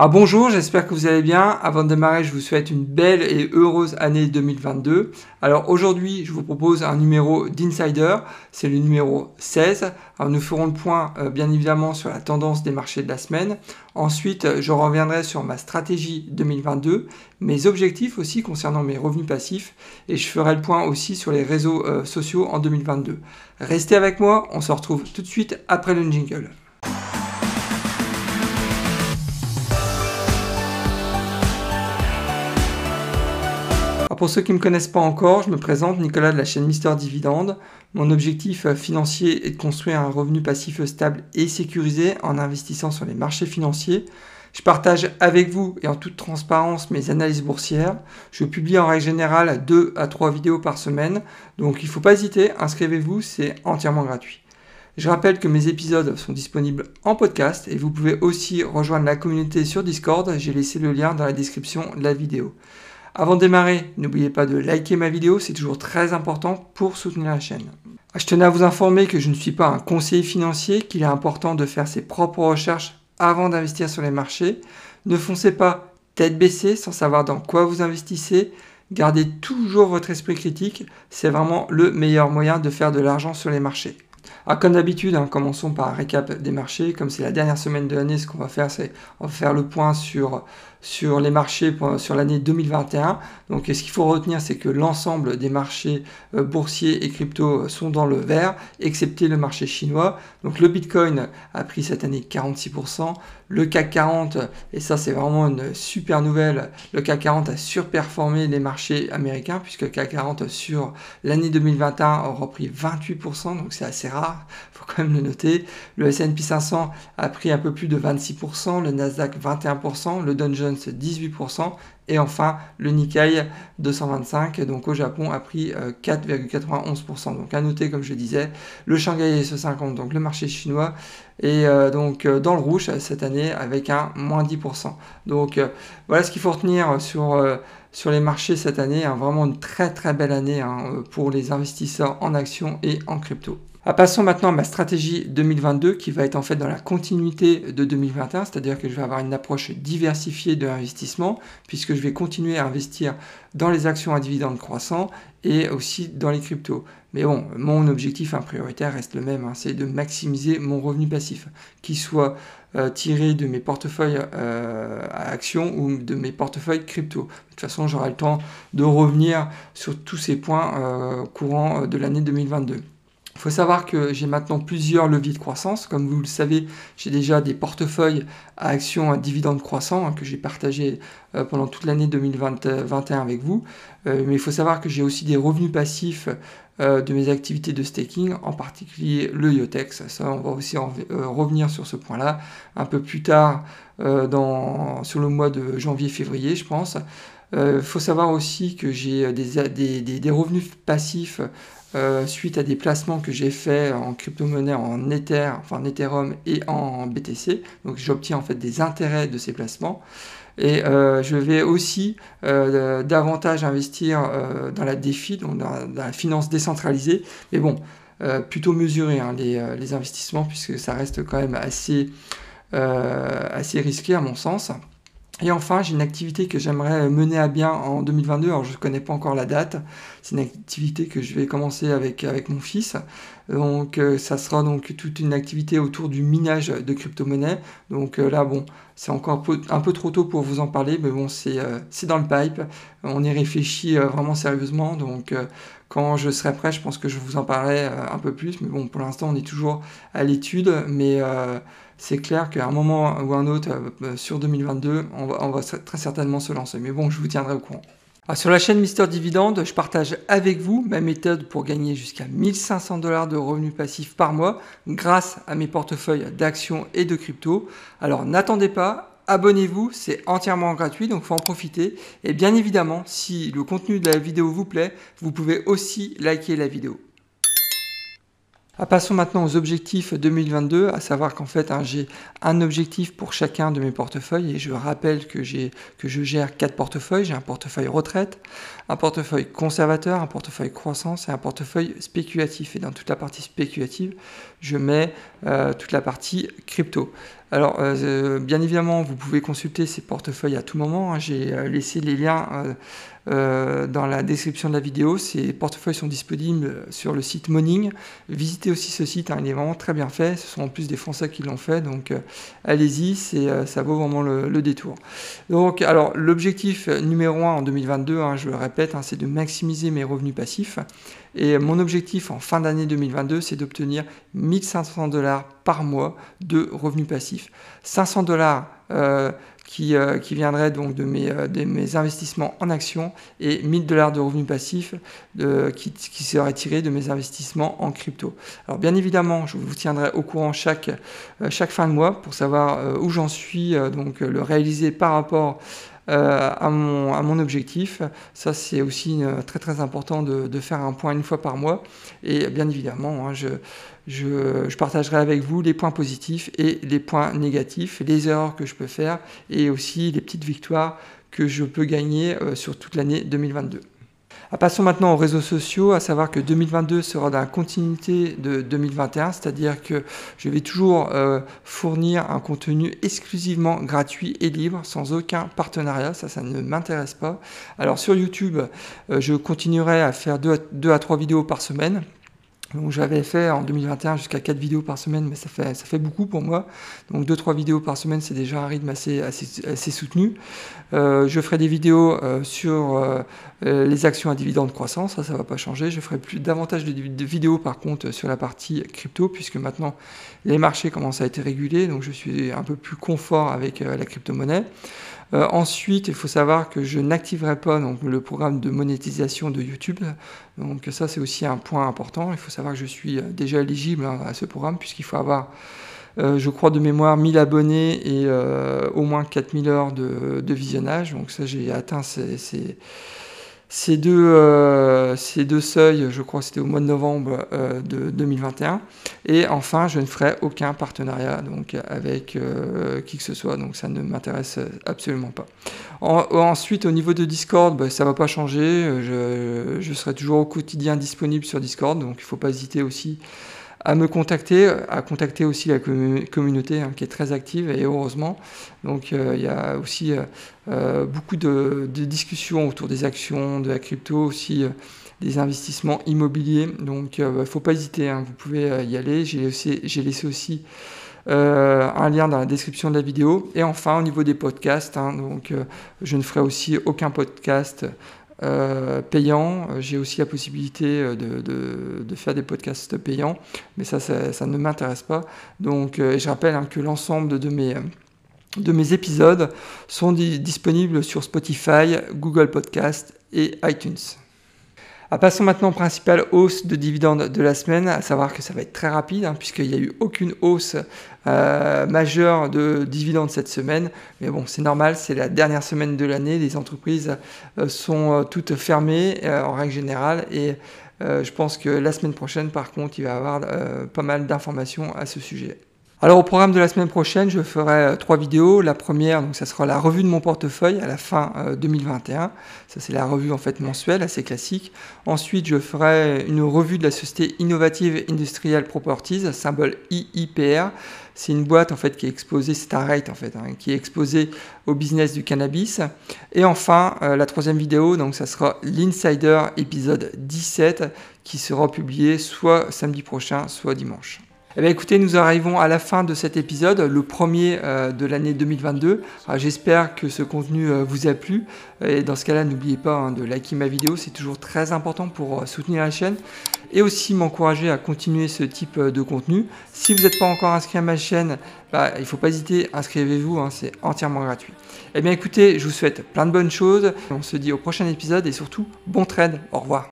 Alors bonjour, j'espère que vous allez bien. Avant de démarrer, je vous souhaite une belle et heureuse année 2022. Alors aujourd'hui, je vous propose un numéro d'Insider, c'est le numéro 16. Alors nous ferons le point euh, bien évidemment sur la tendance des marchés de la semaine. Ensuite, je reviendrai sur ma stratégie 2022, mes objectifs aussi concernant mes revenus passifs et je ferai le point aussi sur les réseaux euh, sociaux en 2022. Restez avec moi, on se retrouve tout de suite après le jingle. Pour ceux qui ne me connaissent pas encore, je me présente Nicolas de la chaîne Mister Dividende. Mon objectif euh, financier est de construire un revenu passif stable et sécurisé en investissant sur les marchés financiers. Je partage avec vous et en toute transparence mes analyses boursières. Je publie en règle générale 2 à 3 vidéos par semaine. Donc il ne faut pas hésiter, inscrivez-vous, c'est entièrement gratuit. Je rappelle que mes épisodes sont disponibles en podcast et vous pouvez aussi rejoindre la communauté sur Discord. J'ai laissé le lien dans la description de la vidéo. Avant de démarrer, n'oubliez pas de liker ma vidéo, c'est toujours très important pour soutenir la chaîne. Je tenais à vous informer que je ne suis pas un conseiller financier, qu'il est important de faire ses propres recherches avant d'investir sur les marchés. Ne foncez pas tête baissée sans savoir dans quoi vous investissez. Gardez toujours votre esprit critique, c'est vraiment le meilleur moyen de faire de l'argent sur les marchés. Ah, comme d'habitude, hein, commençons par un récap des marchés. Comme c'est la dernière semaine de l'année, ce qu'on va faire, c'est faire le point sur, sur les marchés sur l'année 2021. Donc, ce qu'il faut retenir, c'est que l'ensemble des marchés euh, boursiers et crypto sont dans le vert, excepté le marché chinois. Donc, le Bitcoin a pris cette année 46%. Le CAC 40, et ça c'est vraiment une super nouvelle, le CAC 40 a surperformé les marchés américains puisque le CAC 40 sur l'année 2021 a repris 28%, donc c'est assez faut quand même le noter. Le S&P 500 a pris un peu plus de 26%, le Nasdaq 21%, le Dow Jones 18%, et enfin, le Nikkei 225, donc au Japon, a pris 4,91%. Euh, donc à noter, comme je disais, le Shanghai SE50, donc le marché chinois, est euh, donc euh, dans le rouge cette année avec un moins 10%. Donc voilà ce qu'il faut retenir sur, sur les marchés cette année. Hein. vraiment une très très belle année hein, pour les investisseurs en actions et en crypto. Ah, passons maintenant à ma stratégie 2022 qui va être en fait dans la continuité de 2021, c'est-à-dire que je vais avoir une approche diversifiée de l'investissement puisque je vais continuer à investir dans les actions à dividendes croissants et aussi dans les cryptos. Mais bon, mon objectif prioritaire reste le même, hein, c'est de maximiser mon revenu passif, qu'il soit euh, tiré de mes portefeuilles euh, à actions ou de mes portefeuilles crypto. De toute façon, j'aurai le temps de revenir sur tous ces points euh, courants de l'année 2022. Il faut savoir que j'ai maintenant plusieurs leviers de croissance. Comme vous le savez, j'ai déjà des portefeuilles à actions à dividendes croissants hein, que j'ai partagé euh, pendant toute l'année 2021 avec vous. Euh, mais il faut savoir que j'ai aussi des revenus passifs euh, de mes activités de staking, en particulier le Yotex. Ça, on va aussi revenir sur ce point-là un peu plus tard sur le mois de janvier-février, je pense. Il faut savoir aussi que j'ai des, revenus passifs euh, suite à des placements que j'ai faits en crypto-monnaie, en Ether, enfin en Ethereum et en BTC. Donc j'obtiens en fait des intérêts de ces placements. Et euh, je vais aussi euh, davantage investir dans la DeFi, donc dans, la finance décentralisée. Mais bon, plutôt mesurer hein, les, investissements puisque ça reste quand même assez risqué à mon sens. Et enfin, j'ai une activité que j'aimerais mener à bien en 2022. Alors, je ne connais pas encore la date. C'est une activité que je vais commencer avec, avec mon fils. Donc, euh, ça sera donc toute une activité autour du minage de crypto-monnaies. Donc euh, là, bon, c'est encore un peu, trop tôt pour vous en parler, mais bon, c'est euh, dans le pipe. On y réfléchit vraiment sérieusement. Donc, quand je serai prêt, je pense que je vous en parlerai un peu plus. Mais bon, pour l'instant, on est toujours à l'étude. Mais c'est clair qu'à un moment ou un autre sur 2022, on va, très certainement se lancer. Mais bon, je vous tiendrai au courant. Sur la chaîne Mister Dividende, je partage avec vous ma méthode pour gagner jusqu'à 1500 dollars de revenus passifs par mois grâce à mes portefeuilles d'actions et de crypto. Alors n'attendez pas, abonnez-vous, c'est entièrement gratuit, donc faut en profiter. Et bien évidemment, si le contenu de la vidéo vous plaît, vous pouvez aussi liker la vidéo. Ah, passons maintenant aux objectifs 2022, à savoir qu'en fait hein, j'ai un objectif pour chacun de mes portefeuilles et je rappelle que, que je gère quatre portefeuilles. J'ai un portefeuille retraite, un portefeuille conservateur, un portefeuille croissance et un portefeuille spéculatif. Et dans toute la partie spéculative, je mets euh, toute la partie crypto. Alors, euh, bien évidemment, vous pouvez consulter ces portefeuilles à tout moment. Hein. J'ai euh, laissé les liens dans la description de la vidéo. Ces portefeuilles sont disponibles sur le site Moning. Visitez aussi ce site, hein. il est vraiment très bien fait. Ce sont en plus des Français qui l'ont fait, donc allez-y, ça vaut vraiment le, détour. Donc, alors, l'objectif numéro un en 2022, hein, je le répète, c'est de maximiser mes revenus passifs. Et mon objectif en fin d'année 2022, c'est d'obtenir 1500 dollars par mois de revenus passifs. 500 dollars euh, qui, euh, qui viendraient donc de mes, euh, de mes investissements en actions et 1000 dollars de revenus passifs de, qui, qui seraient tirés de mes investissements en crypto. Alors bien évidemment, je vous tiendrai au courant chaque, chaque fin de mois pour savoir où j'en suis, donc le réaliser par rapport euh, à, mon, à mon objectif. Ça, c'est aussi euh, très très important de, faire un point une fois par mois. Et bien évidemment, hein, je, partagerai avec vous les points positifs et les points négatifs, les erreurs que je peux faire et aussi les petites victoires que je peux gagner euh, sur toute l'année 2022. Ah, passons maintenant aux réseaux sociaux, à savoir que 2022 sera dans la continuité de 2021, c'est-à-dire que je vais toujours euh, fournir un contenu exclusivement gratuit et libre, sans aucun partenariat, ça, ça ne m'intéresse pas. Alors sur YouTube, euh, je continuerai à faire 2 à 3 vidéos par semaine. Donc j'avais fait en 2021 jusqu'à 4 vidéos par semaine, mais ça fait, ça fait beaucoup pour moi. Donc 2-3 vidéos par semaine, c'est déjà un rythme assez, assez, soutenu. Euh, je ferai des vidéos euh, sur euh, les actions à dividendes croissants, ça, ça va pas changer. Je ferai plus, davantage de, vidéos par contre sur la partie crypto, puisque maintenant les marchés commencent à être régulés, donc je suis un peu plus confort avec la crypto-monnaie. Euh, ensuite, il faut savoir que je n'activerai pas donc, le programme de monétisation de YouTube. Donc ça, c'est aussi un point important. Il faut savoir que je suis euh, déjà éligible hein, à ce programme puisqu'il faut avoir, euh, je crois de mémoire, 1000 abonnés et au moins 4000 heures de, de, visionnage. Donc ça, j'ai atteint ces, ces ces deux, euh, ces deux seuils, je crois que c'était au mois de novembre euh, de 2021. Et enfin, je ne ferai aucun partenariat donc, avec euh, qui que ce soit, donc ça ne m'intéresse absolument pas. ensuite, au niveau de Discord, bah, ça ne va pas changer. Je, je, serai toujours au quotidien disponible sur Discord, donc il ne faut pas hésiter aussi à me contacter, à contacter aussi la communauté hein, qui est très active et heureusement. Donc euh, il y a aussi euh, euh, beaucoup de, discussions autour des actions, de la crypto aussi. des investissements immobiliers, donc il ne faut pas hésiter, hein, vous pouvez y aller. J'ai laissé aussi un lien dans la description de la vidéo. Et enfin, au niveau des podcasts, hein, donc, je ne ferai aussi aucun podcast euh, payant. Euh, j'ai aussi la possibilité euh, de, faire des podcasts payants, mais ça, ne m'intéresse pas. Donc, je rappelle hein, que l'ensemble de mes, de mes épisodes sont disponibles sur Spotify, Google Podcast et iTunes. Ah, passons maintenant aux principales hausses de dividendes de la semaine, à savoir que ça va être très rapide, hein, puisqu'il n'y a eu aucune hausse euh, majeure de dividendes cette semaine. Mais bon, c'est normal, c'est la dernière semaine de l'année, les entreprises euh, sont euh, toutes fermées en règle générale, et je pense que la semaine prochaine, par contre, il va y avoir pas mal d'informations à ce sujet. Alors au programme de la semaine prochaine, je ferai euh, trois vidéos. La première, donc ça sera la revue de mon portefeuille à la fin 2021. Euh, ça c'est la revue en fait mensuelle, assez classique. Ensuite, je ferai une revue de la société Innovative Industrial Properties, symbole IIPR. C'est une boîte en fait qui est exposée, c'est un rate en fait, hein, qui est exposé au business du cannabis. Et enfin, euh, la troisième vidéo, donc ça sera l'Insider épisode 17 qui sera publié soit samedi prochain, soit dimanche. Eh bien, écoutez, nous arrivons à la fin de cet épisode, le premier euh, de l'année 2022. J'espère que ce contenu euh, vous a plu. Et dans ce cas-là, n'oubliez pas hein, de liker ma vidéo, c'est toujours très important pour euh, soutenir la chaîne et aussi m'encourager à continuer ce type de contenu. Si vous n'êtes pas encore inscrit à ma chaîne, bah, il ne faut pas hésiter, inscrivez-vous, hein, c'est entièrement gratuit. Eh bien écoutez, je vous souhaite plein de bonnes choses. On se dit au prochain épisode et surtout, bon trade. Au revoir.